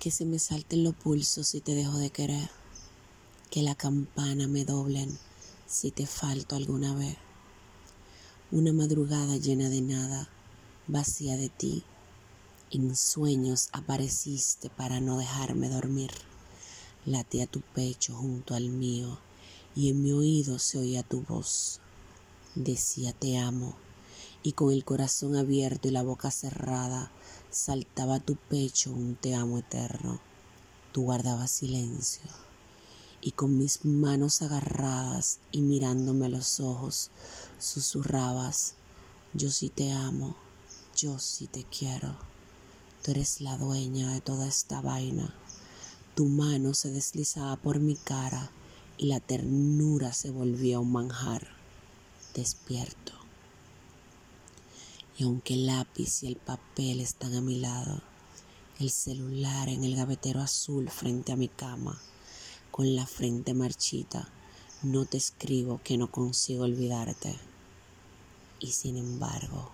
Que se me salten los pulsos si te dejo de querer. Que la campana me doblen si te falto alguna vez. Una madrugada llena de nada, vacía de ti. En sueños apareciste para no dejarme dormir. Late a tu pecho junto al mío y en mi oído se oía tu voz. Decía te amo y con el corazón abierto y la boca cerrada saltaba a tu pecho un te amo eterno. Tú guardabas silencio y con mis manos agarradas y mirándome a los ojos susurrabas, yo sí te amo, yo sí te quiero. Tú eres la dueña de toda esta vaina. Tu mano se deslizaba por mi cara y la ternura se volvía un manjar. Despierto. Y aunque el lápiz y el papel están a mi lado, el celular en el gavetero azul frente a mi cama, con la frente marchita, no te escribo que no consigo olvidarte. Y sin embargo,